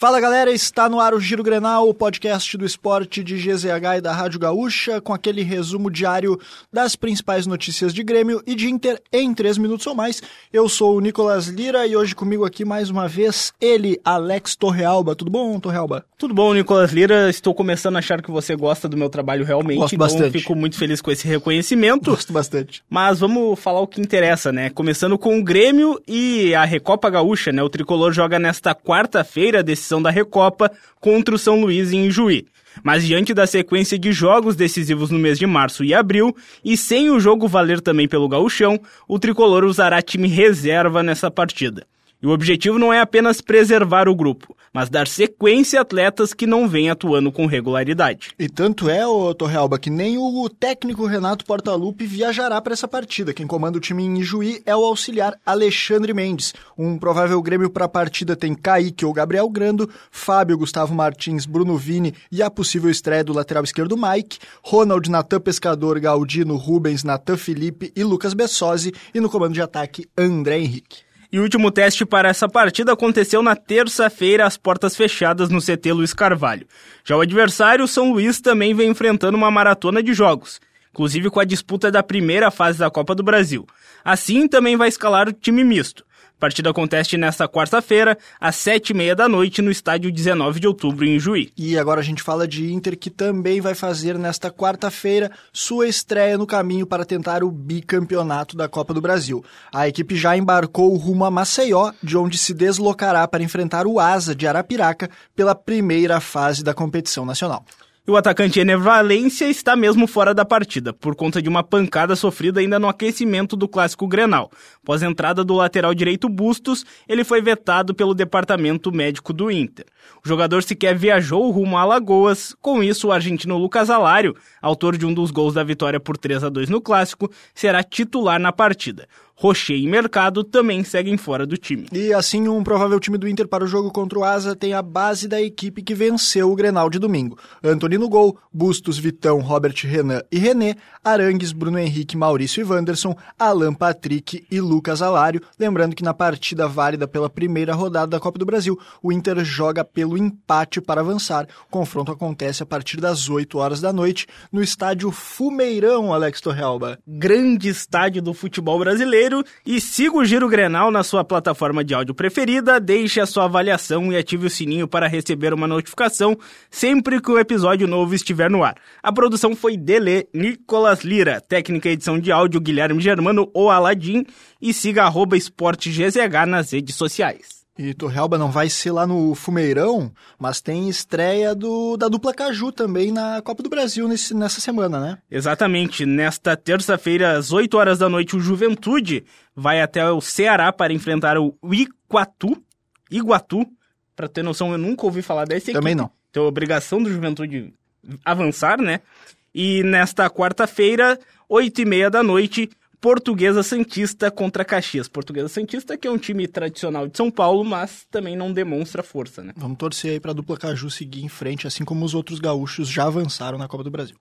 Fala galera, está no ar o Giro Grenal, o podcast do esporte de GZH e da Rádio Gaúcha, com aquele resumo diário das principais notícias de Grêmio e de Inter em 3 minutos ou mais. Eu sou o Nicolas Lira e hoje comigo aqui mais uma vez ele, Alex Torrealba. Tudo bom, Torrealba? Tudo bom, Nicolas Lira. Estou começando a achar que você gosta do meu trabalho realmente, Gosto então bastante. fico muito feliz com esse reconhecimento. Gosto bastante. Mas vamos falar o que interessa, né? Começando com o Grêmio e a Recopa Gaúcha, né? O tricolor joga nesta quarta-feira a da Recopa contra o São Luís em Juí. Mas diante da sequência de jogos decisivos no mês de março e abril, e sem o jogo valer também pelo gauchão, o tricolor usará time reserva nessa partida. E o objetivo não é apenas preservar o grupo, mas dar sequência a atletas que não vêm atuando com regularidade. E tanto é, ô Torrealba, que nem o técnico Renato Portaluppi viajará para essa partida. Quem comanda o time em Ijuí é o auxiliar Alexandre Mendes. Um provável Grêmio para a partida tem Kaique ou Gabriel Grando, Fábio, Gustavo Martins, Bruno Vini e a possível estreia do lateral esquerdo Mike, Ronald, Natan Pescador, Galdino, Rubens, Natan Felipe e Lucas Bessosi e no comando de ataque André Henrique. E o último teste para essa partida aconteceu na terça-feira, às portas fechadas no CT Luiz Carvalho. Já o adversário, São Luís, também vem enfrentando uma maratona de jogos, inclusive com a disputa da primeira fase da Copa do Brasil. Assim, também vai escalar o time misto. Partida acontece nesta quarta-feira, às sete e meia da noite, no estádio 19 de outubro, em Juí. E agora a gente fala de Inter, que também vai fazer nesta quarta-feira sua estreia no caminho para tentar o bicampeonato da Copa do Brasil. A equipe já embarcou rumo a Maceió, de onde se deslocará para enfrentar o Asa de Arapiraca pela primeira fase da competição nacional. E o atacante Ener Valência está mesmo fora da partida, por conta de uma pancada sofrida ainda no aquecimento do clássico Grenal. Após a entrada do lateral direito Bustos, ele foi vetado pelo departamento médico do Inter. O jogador sequer viajou rumo a Alagoas, com isso o argentino Lucas Alário, autor de um dos gols da vitória por 3 a 2 no clássico, será titular na partida. Rocher e Mercado também seguem fora do time. E assim, um provável time do Inter para o jogo contra o Asa tem a base da equipe que venceu o Grenal de domingo. Antony no gol, Bustos, Vitão, Robert Renan e René, Arangues, Bruno Henrique, Maurício e Wanderson, Alan Patrick e Lucas Alário. Lembrando que na partida válida pela primeira rodada da Copa do Brasil, o Inter joga pelo empate para avançar. O confronto acontece a partir das 8 horas da noite no estádio Fumeirão, Alex Torrealba. grande estádio do futebol brasileiro e siga o Giro Grenal na sua plataforma de áudio preferida, deixe a sua avaliação e ative o sininho para receber uma notificação sempre que o episódio novo estiver no ar. A produção foi dele, Nicolas Lira, técnica e edição de áudio Guilherme Germano ou Aladim e siga arroba esportegzh nas redes sociais. E Torrealba não vai ser lá no Fumeirão, mas tem estreia do, da dupla Caju também na Copa do Brasil nesse, nessa semana, né? Exatamente, nesta terça-feira, às 8 horas da noite, o Juventude vai até o Ceará para enfrentar o Iguatu. Iguatu, para ter noção, eu nunca ouvi falar desse Também não. Então, obrigação do Juventude avançar, né? E nesta quarta-feira, 8 e meia da noite, Portuguesa Santista contra Caxias. Portuguesa Santista, que é um time tradicional de São Paulo, mas também não demonstra força, né? Vamos torcer aí para a dupla Caju seguir em frente, assim como os outros gaúchos já avançaram na Copa do Brasil.